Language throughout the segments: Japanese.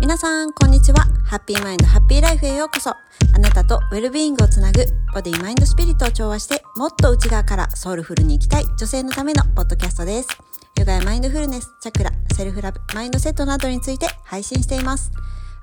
皆さん、こんにちは。ハッピーマインドハッピーライフへようこそ。あなたとウェルビーイングをつなぐ、ボディ、マインド、スピリットを調和して、もっと内側からソウルフルに生きたい女性のためのポッドキャストです。ヨガやマインドフルネス、チャクラ、セルフラブ、マインドセットなどについて配信しています。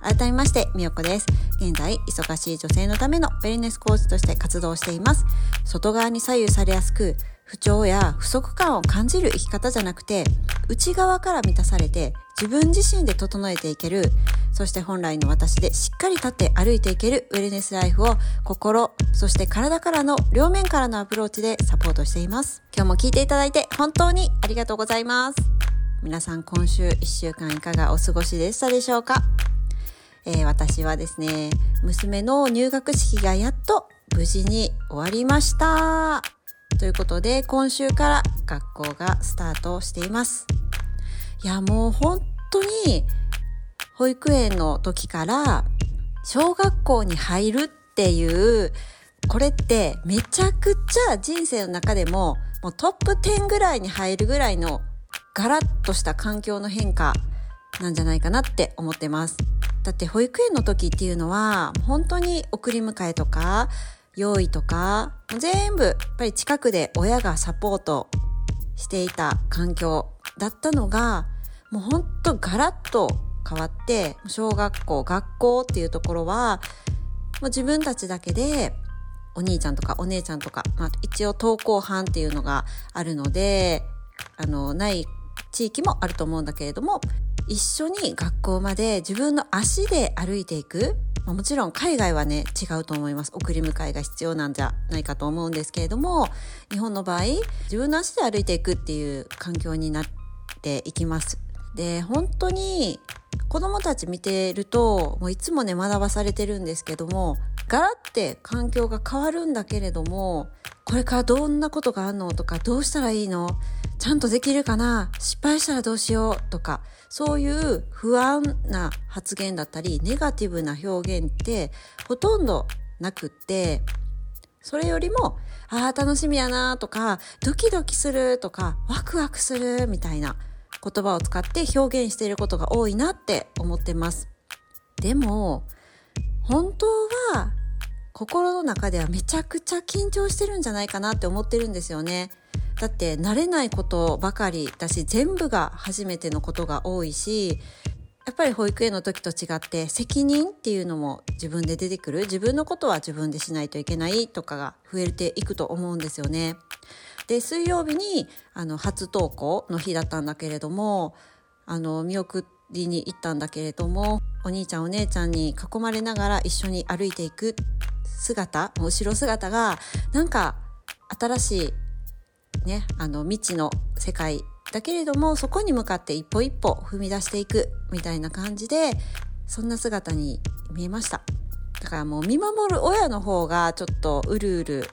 改めまして、みよこです。現在、忙しい女性のためのウェルネスコーチとして活動しています。外側に左右されやすく、不調や不足感を感じる生き方じゃなくて、内側から満たされて、自分自身で整えていける、そして本来の私でしっかり立って歩いていけるウェルネスライフを心、そして体からの両面からのアプローチでサポートしています。今日も聞いていただいて本当にありがとうございます。皆さん今週1週間いかがお過ごしでしたでしょうか？えー、私はですね、娘の入学式がやっと無事に終わりました。ということで、今週から学校がスタートしています。いや、もう本当に、保育園の時から小学校に入るっていう、これってめちゃくちゃ人生の中でももうトップ10ぐらいに入るぐらいのガラッとした環境の変化なんじゃないかなって思ってます。だって保育園の時っていうのは本当に送り迎えとか用意とか全部やっぱり近くで親がサポートしていた環境だったのがもうほんとガラッと変わって小学校学校っていうところはもう自分たちだけでお兄ちゃんとかお姉ちゃんとか、まあ、一応登校班っていうのがあるのであのない地域もあると思うんだけれども一緒に学校まで自分の足で歩いていく。まあ、もちろん海外はね違うと思います。送り迎えが必要なんじゃないかと思うんですけれども日本の場合自分の足で歩いていくっていう環境になっていきます。で本当に子供たち見てるともういつもね学ばされてるんですけどもガラって環境が変わるんだけれどもこれからどんなことがあるのとかどうしたらいいのちゃんとできるかな？失敗したらどうしよう？とか、そういう不安な発言だったり、ネガティブな表現ってほとんどなくって、それよりも、ああ、楽しみやなとか、ドキドキするとか、ワクワクするみたいな言葉を使って表現していることが多いなって思ってます。でも、本当は心の中ではめちゃくちゃ緊張してるんじゃないかなって思ってるんですよね。だって慣れないことばかりだし全部が初めてのことが多いしやっぱり保育園の時と違って責任っていうのも自分で出てくる自分のことは自分でしないといけないとかが増えていくと思うんですよね。で水曜日にあの初登校の日だったんだけれどもあの見送りに行ったんだけれどもお兄ちゃんお姉ちゃんに囲まれながら一緒に歩いていく姿後ろ姿がなんか新しいね、あの未知の世界だけれどもそこに向かって一歩一歩踏み出していくみたいな感じでそんな姿に見えました。だからもう見守る親の方がちょっとうるうる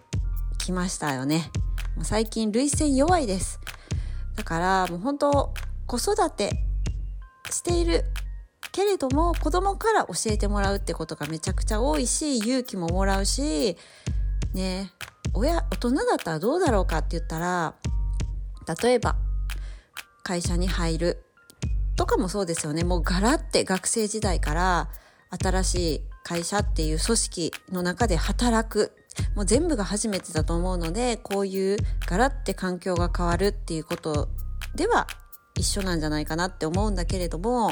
きましたよね。最近涙腺弱いです。だからもう本当子育てしているけれども子供から教えてもらうってことがめちゃくちゃ多いし勇気ももらうしね親大人だったらどうだろうかって言ったら例えば会社に入るとかもそうですよね。もうガラって学生時代から新しい会社っていう組織の中で働く。もう全部が初めてだと思うのでこういうガラって環境が変わるっていうことでは一緒なんじゃないかなって思うんだけれども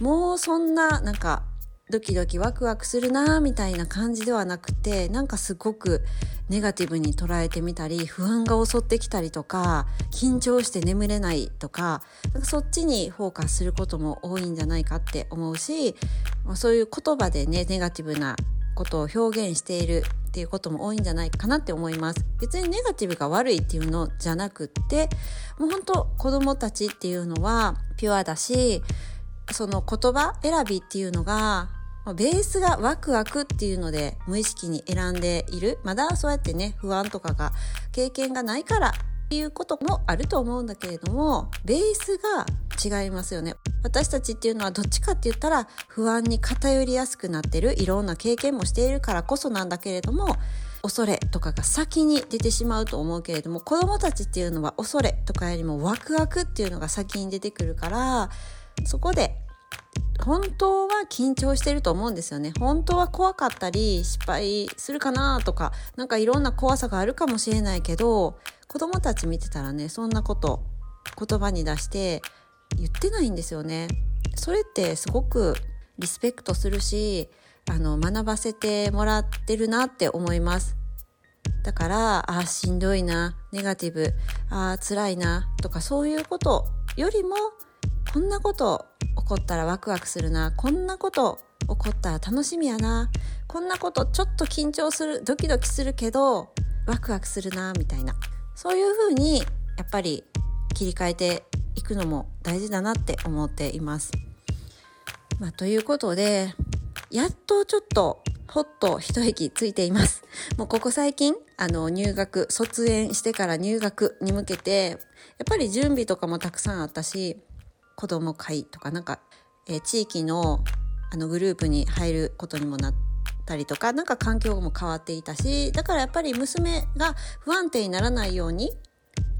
もうそんななんかドキドキワクワクするなみたいな感じではなくてなんかすごくネガティブに捉えてみたり不安が襲ってきたりとか緊張して眠れないとかなんかそっちにフォーカスすることも多いんじゃないかって思うし、まあ、そういう言葉でねネガティブなことを表現しているっていうことも多いんじゃないかなって思います。別にネガティブが悪いっていうのじゃなくってもう本当子供たちっていうのはピュアだしその言葉選びっていうのがベースがワクワクっていうので無意識に選んでいる。まだそうやってね、不安とかが経験がないからっていうこともあると思うんだけれども、ベースが違いますよね。私たちっていうのはどっちかって言ったら不安に偏りやすくなってる。いろんな経験もしているからこそなんだけれども、恐れとかが先に出てしまうと思うけれども、子供たちっていうのは恐れとかよりもワクワクっていうのが先に出てくるから、そこで本当は緊張してると思うんですよね。本当は怖かったり、失敗するかなとか、なんかいろんな怖さがあるかもしれないけど、子供たち見てたらね、そんなこと言葉に出して言ってないんですよね。それってすごくリスペクトするし、あの、学ばせてもらってるなって思います。だから、あしんどいな、ネガティブ、あ辛いな、とかそういうことよりも、こんなことこったらワクワクするな、こんなこと起こったら楽しみやな、こんなことちょっと緊張する、ドキドキするけど、ワクワクするな、みたいな。そういうふうに、やっぱり切り替えていくのも大事だなって思っています。まあ、ということで、やっとちょっとほっと一息ついています。もうここ最近、あの、入学、卒園してから入学に向けて、やっぱり準備とかもたくさんあったし、子供会とかなんか、えー、地域のあのグループに入ることにもなったりとか、なんか環境も変わっていたし、だからやっぱり娘が不安定にならないように、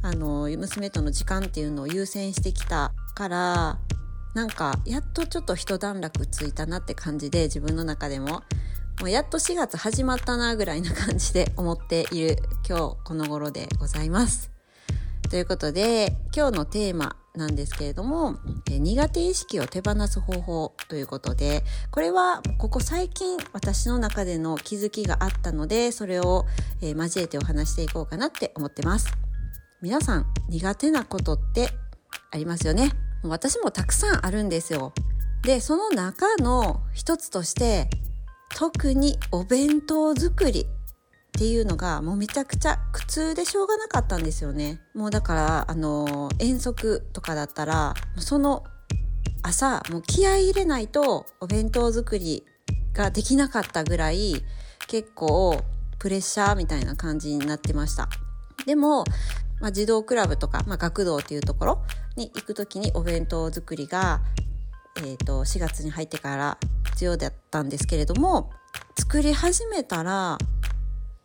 あの、娘との時間っていうのを優先してきたから、なんか、やっとちょっと一段落ついたなって感じで、自分の中でも。もうやっと4月始まったなぐらいな感じで 思っている今日この頃でございます。ということで、今日のテーマなんですけれども、え苦手意識を手放す方法ということで、これはここ最近私の中での気づきがあったので、それを、え交えてお話していこうかなって思ってます。皆さん、苦手なことってありますよね？私もたくさんあるんですよ。で、その中の一つとして、特にお弁当作りっていうのがもうめちゃくちゃ苦痛でしょうがなかったんですよね。もうだから、あの、遠足とかだったら、その朝、もう気合い入れないとお弁当作りができなかったぐらい結構プレッシャーみたいな感じになってました。でも、まあ、児童クラブとか、まあ、学童っていうところに行くときにお弁当作りが、えっ、ー、と、4月に入ってから必要だったんですけれども、作り始めたら、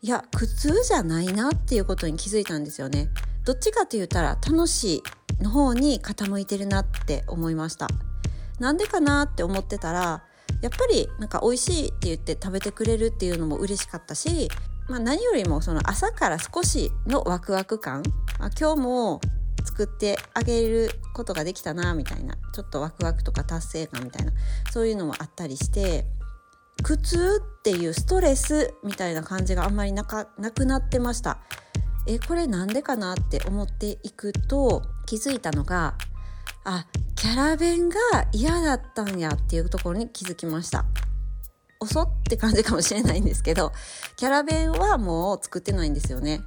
いや、苦痛じゃないなっていうことに気づいたんですよね。どっちかと言ったら楽しいの方に傾いてるなって思いました。なんでかなって思ってたら、やっぱりなんか美味しいって言って食べてくれるっていうのも嬉しかったし、まあ何よりもその朝から少しのワクワク感、あ今日も作ってあげることができたなみたいなちょっとワクワクとか達成感みたいなそういうのもあったりして苦痛っていうストレスみたいな感じがあんまりなかなくなってました。えこれなんでかなって思っていくと気づいたのがあキャラ弁が嫌だったんやっていうところに気づきました。遅って感じかもしれないんですけどキャラ弁はもう作ってないんですよね。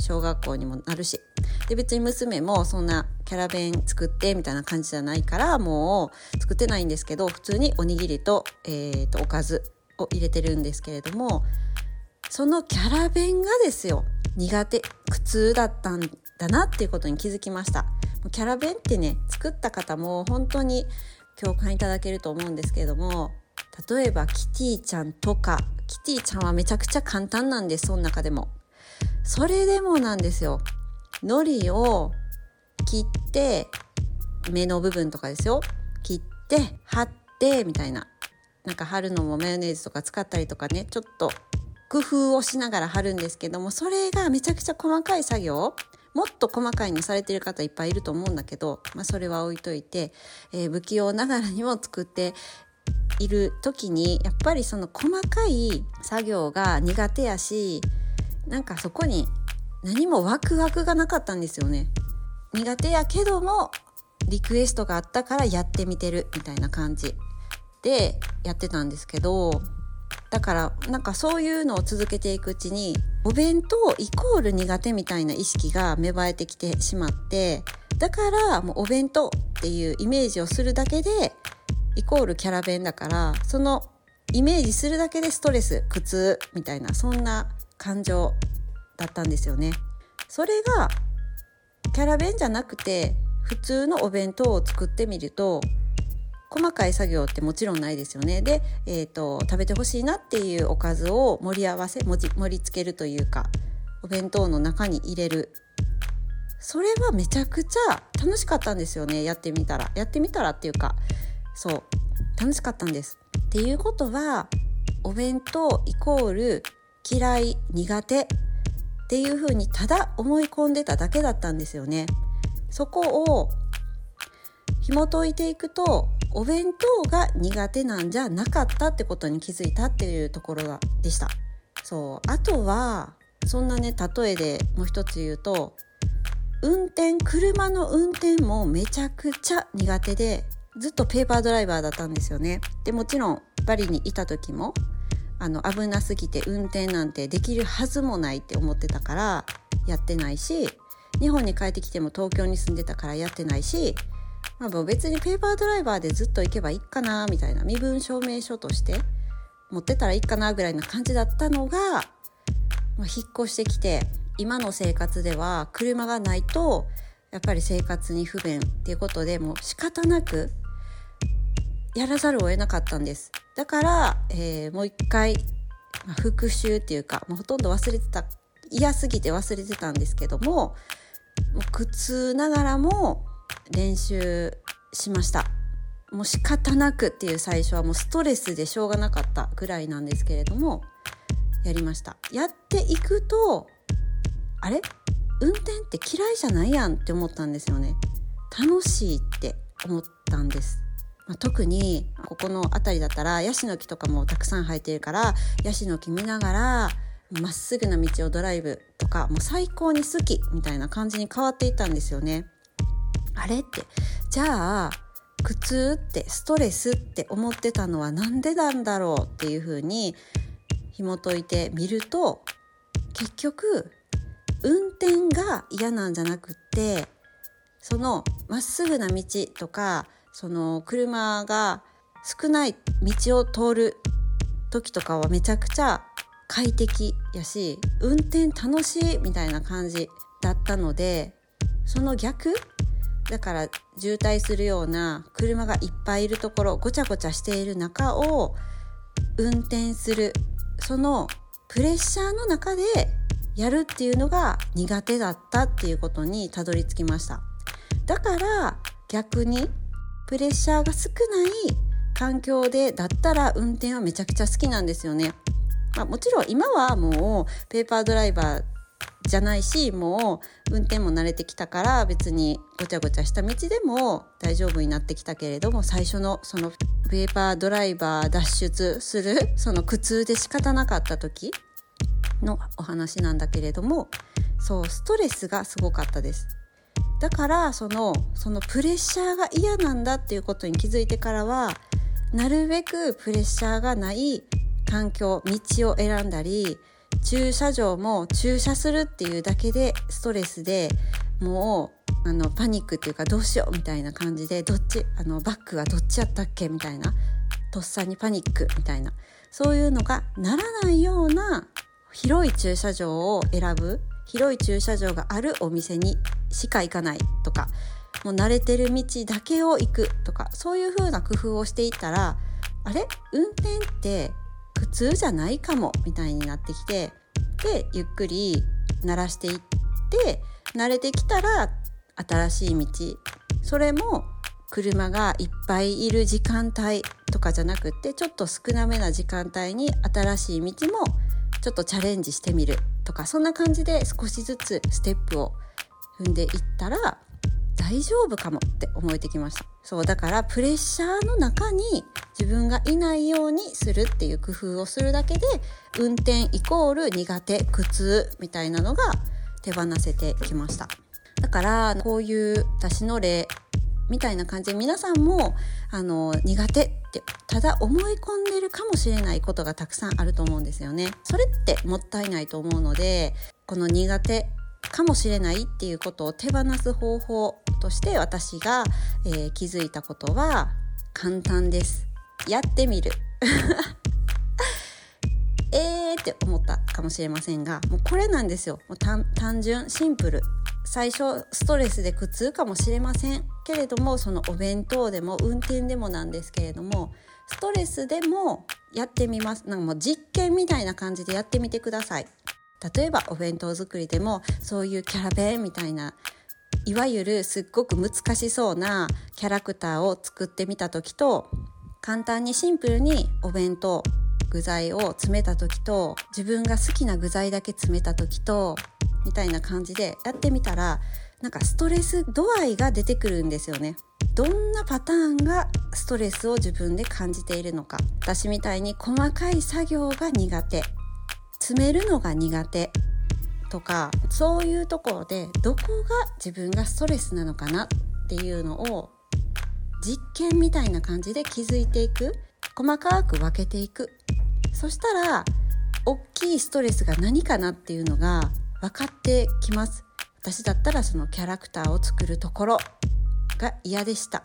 小学校にもなるし。で、別に娘もそんなキャラ弁作ってみたいな感じじゃないから、もう作ってないんですけど、普通におにぎりと、え、ー、と、おかずを入れてるんですけれども、そのキャラ弁がですよ、苦手、苦痛だったんだなっていうことに気づきました。キャラ弁ってね、作った方も本当に共感いただけると思うんですけれども、例えばキティちゃんとか、キティちゃんはめちゃくちゃ簡単なんです、その中でも。それでもなんですよ。海苔を切って、目の部分とかですよ。切って、貼って、みたいな。なんか貼るのもマヨネーズとか使ったりとかね、ちょっと工夫をしながら貼るんですけども、それがめちゃくちゃ細かい作業もっと細かいのされてる方いっぱいいると思うんだけど、まあそれは置いといて、えー、不器用ながらにも作っている時に、やっぱりその細かい作業が苦手やし、なんかそこに何もワクワクがなかったんですよね。苦手やけどもリクエストがあったからやってみてるみたいな感じでやってたんですけどだからなんかそういうのを続けていくうちにお弁当イコール苦手みたいな意識が芽生えてきてしまってだからもうお弁当っていうイメージをするだけでイコールキャラ弁だからそのイメージするだけでストレス苦痛みたいなそんな感情だったんですよね。それがキャラ弁じゃなくて普通のお弁当を作ってみると細かい作業ってもちろんないですよね。で、えーと、食べてほしいなっていうおかずを盛り合わせ盛り付けるというかお弁当の中に入れるそれはめちゃくちゃ楽しかったんですよねやってみたらやってみたらっていうかそう楽しかったんです。っていうことはお弁当イコール嫌い苦手っていうふうにただ思い込んでただけだったんですよね。そこを紐解いていくとお弁当が苦手なんじゃなかったってことに気づいたっていうところでした。そうあとはそんなね例えでもう一つ言うと運転車の運転もめちゃくちゃ苦手でずっとペーパードライバーだったんですよね。でもちろんバリにいた時もあの危なすぎて運転なんてできるはずもないって思ってたからやってないし日本に帰ってきても東京に住んでたからやってないし、まあ、別にペーパードライバーでずっと行けばいいかなみたいな身分証明書として持ってたらいいかなぐらいな感じだったのが、まあ、引っ越してきて今の生活では車がないとやっぱり生活に不便っていうことでもう仕方なくやらざるを得なかったんです。だから、えー、もう一回、まあ、復習っていうかもうほとんど忘れてた嫌すぎて忘れてたんですけどももう苦痛ながらも練習しました。もう仕方なくっていう最初はもうストレスでしょうがなかったぐらいなんですけれどもやりました。やっていくとあれ？運転って嫌いじゃないやんって思ったんですよね。楽しいって思ったんです。まあ、特にここの辺りだったらヤシの木とかもたくさん生えてるからヤシの木見ながらまっすぐな道をドライブとかもう最高に好きみたいな感じに変わっていったんですよね。あれってじゃあ苦痛ってストレスって思ってたのは何でなんだろうっていうふうに紐解いてみると結局運転が嫌なんじゃなくってそのまっすぐな道とかその車が少ない道を通る時とかはめちゃくちゃ快適やし運転楽しいみたいな感じだったのでその逆だから渋滞するような車がいっぱいいるところごちゃごちゃしている中を運転するそのプレッシャーの中でやるっていうのが苦手だったっていうことにたどり着きました。だから逆にプレッシャーが少ない環境でだったら運転はめちゃくちゃ好きなんですよね。まあ、もちろん今はもうペーパードライバーじゃないしもう運転も慣れてきたから別にごちゃごちゃした道でも大丈夫になってきたけれども最初のそのペーパードライバー脱出するその苦痛で仕方なかった時のお話なんだけれどもそうストレスがすごかったです。だからそのそのプレッシャーが嫌なんだっていうことに気づいてからはなるべくプレッシャーがない環境道を選んだり駐車場も駐車するっていうだけでストレスでもうあのパニックっていうかどうしようみたいな感じでどっちあのバックはどっちやったっけ？みたいな。とっさにパニックみたいな。そういうのがならないような広い駐車場を選ぶ。広い駐車場があるお店にしか行かないとかもう慣れてる道だけを行くとかそういう風な工夫をしていったらあれ？運転って苦痛じゃないかもみたいになってきてでゆっくり慣らしていって慣れてきたら新しい道。それも車がいっぱいいる時間帯とかじゃなくってちょっと少なめな時間帯に新しい道もちょっとチャレンジしてみるとかそんな感じで少しずつステップを踏んでいったら大丈夫かもって思えてきましたそうだからプレッシャーの中に自分がいないようにするっていう工夫をするだけで運転イコール苦手苦痛みたいなのが手放せてきましただからこういう私の例みたいな感じで皆さんもあの苦手ってただ思い込んでるかもしれないことがたくさんあると思うんですよね。それってもったいないと思うのでこの苦手かもしれないっていうことを手放す方法として私が、えー、気づいたことは簡単です。やってみる。えーって思ったかもしれませんがもうこれなんですよもう単純シンプル最初ストレスで苦痛かもしれませんけれどもそのお弁当でも運転でもなんですけれどもストレスでもやってみますなんかもう実験みたいな感じでやってみてください例えばお弁当作りでもそういうキャラ弁みたいないわゆるすっごく難しそうなキャラクターを作ってみた時と簡単にシンプルにお弁当具材を詰めた時と自分が好きな具材だけ詰めた時とみたいな感じでやってみたらなんかストレス度合いが出てくるんですよね。どんなパターンがストレスを自分で感じているのか私みたいに細かい作業が苦手詰めるのが苦手とかそういうところでどこが自分がストレスなのかなっていうのを実験みたいな感じで気づいていく。細かく分けていく。そしたら大きいストレスが何かなっていうのが分かってきます。私だったらそのキャラクターを作るところが嫌でした。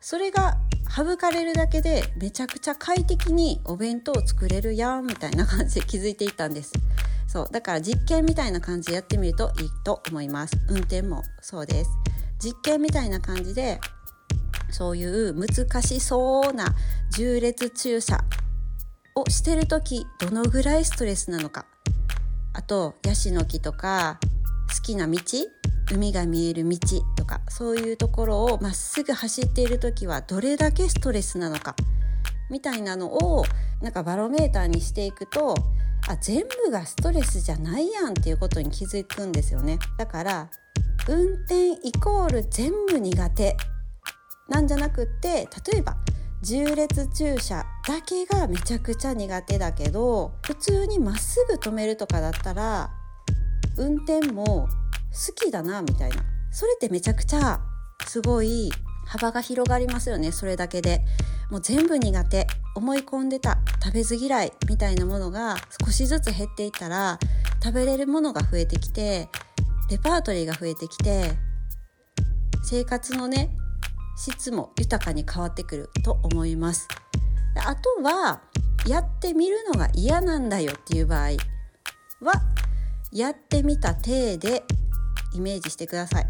それが省かれるだけでめちゃくちゃ快適にお弁当を作れるやんみたいな感じで気づいていたんです。そうだから実験みたいな感じでやってみるといいと思います。運転もそうです。実験みたいな感じでそういう難しそうな重列駐車をしてる時どのぐらいストレスなのか。あとヤシの木とか好きな道？海が見える道とかそういうところをまっすぐ走っている時はどれだけストレスなのかみたいなのをなんかバロメーターにしていくとあ全部がストレスじゃないやんっていうことに気づくんですよね。だから運転イコール全部苦手。なんじゃなくって例えば重列駐車だけがめちゃくちゃ苦手だけど普通にまっすぐ止めるとかだったら運転も好きだなみたいな。それってめちゃくちゃすごい幅が広がりますよね。それだけで。もう全部苦手。思い込んでた。食べず嫌いみたいなものが少しずつ減っていったら食べれるものが増えてきてレパートリーが増えてきて生活のね質も豊かに変わってくると思います。あとはやってみるのが嫌なんだよっていう場合はやってみた体でイメージしてください。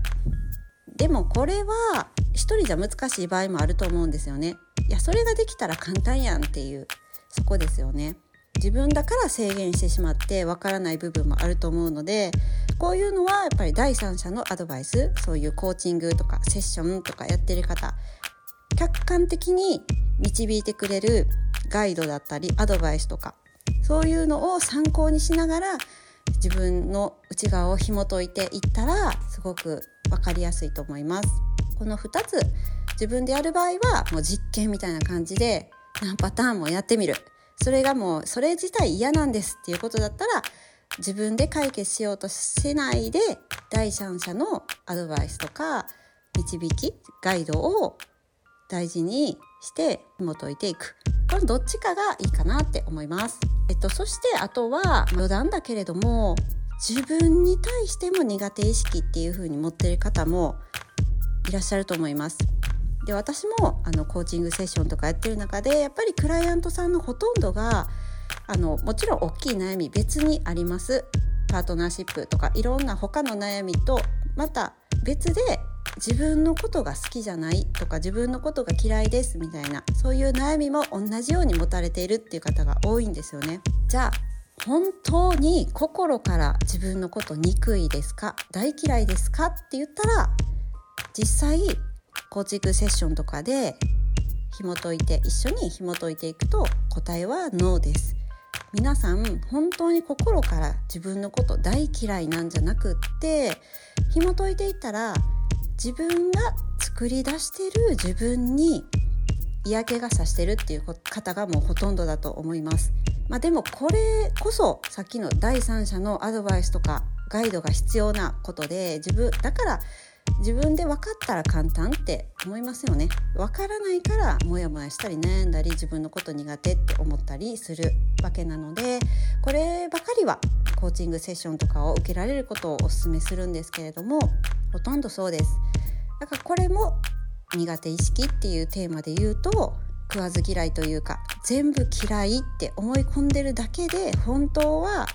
でもこれは一人じゃ難しい場合もあると思うんですよね。いやそれができたら簡単やんっていうそこですよね。自分だから制限してしまってわからない部分もあると思うのでこういうのはやっぱり第三者のアドバイスそういうコーチングとかセッションとかやってる方客観的に導いてくれるガイドだったりアドバイスとかそういうのを参考にしながら自分の内側を紐解いていったらすごく分かりやすいと思います。この2つ自分でやる場合はもう実験みたいな感じで何パターンもやってみるそれがもうそれ自体嫌なんですっていうことだったら自分で解決しようとしないで第三者のアドバイスとか導きガイドを大事にして紐解いていくこのどっちかがいいかなって思います。えっと、そしてあとは余談だけれども自分に対しても苦手意識っていう風に持ってる方もいらっしゃると思います。で私もあのコーチングセッションとかやってる中でやっぱりクライアントさんのほとんどがあのもちろん大きい悩み別にありますパートナーシップとかいろんな他の悩みとまた別で自分のことが好きじゃないとか自分のことが嫌いですみたいなそういう悩みも同じように持たれているっていう方が多いんですよね。じゃあ本当に心から自分のこと憎いですか？大嫌いですか？って言ったら実際コーチングセッションとかで紐解いて一緒に紐解いていくと答えはノーです。皆さん本当に心から自分のこと大嫌いなんじゃなくって紐解いていったら自分が作り出してる自分に嫌気がさしてるっていう方がもうほとんどだと思います。まあ、でもこれこそさっきの第三者のアドバイスとかガイドが必要なことで自分だから自分で分かったら簡単って思いますよね分からないからモヤモヤしたり悩んだり自分のこと苦手って思ったりするわけなのでこればかりはコーチングセッションとかを受けられることをお勧めするんですけれどもほとんどそうですだからこれも苦手意識っていうテーマで言うと食わず嫌いというか全部嫌いって思い込んでるだけで本当は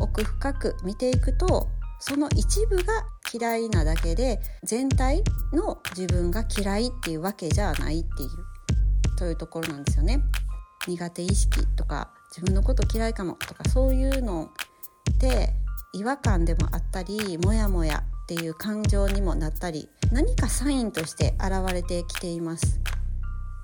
奥深く見ていくとその一部が嫌いなだけで全体の自分が嫌いっていうわけじゃないっていうというところなんですよね。苦手意識とか自分のこと嫌いかもとかそういうのって違和感でもあったりモヤモヤっていう感情にもなったり何かサインとして現れてきています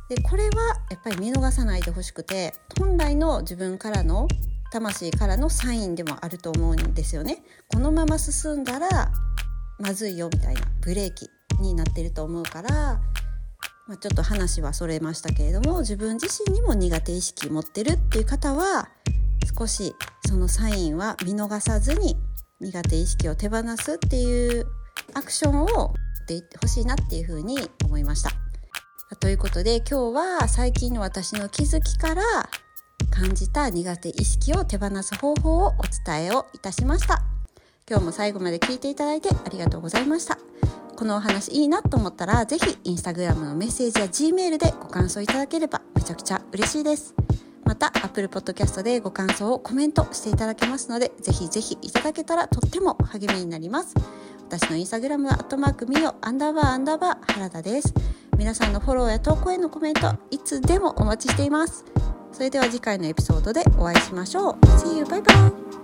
でこれはやっぱり見逃さないでほしくて本来の自分からの魂からのサインでもあると思うんですよね。このまま進んだらまずいよみたいなブレーキになってると思うから、まあ、ちょっと話はそれましたけれども自分自身にも苦手意識持ってるっていう方は少しそのサインは見逃さずに苦手意識を手放すっていうアクションをっていってほしいなっていうふうに思いました。ということで今日は最近の私の気づきから感じた苦手意識を手放す方法をお伝えをいたしました。今日も最後まで聞いていただいてありがとうございました。このお話いいなと思ったら、ぜひインスタグラムのメッセージや Gmail でご感想いただければめちゃくちゃ嬉しいです。また、Apple Podcast でご感想をコメントしていただけますので、ぜひぜひいただけたらとっても励みになります。私のインスタグラムは、アットマークミオ、アンダーバーアンダーバー原田です。皆さんのフォローや投稿へのコメント、いつでもお待ちしています。それでは次回のエピソードでお会いしましょう。See you! バイバイ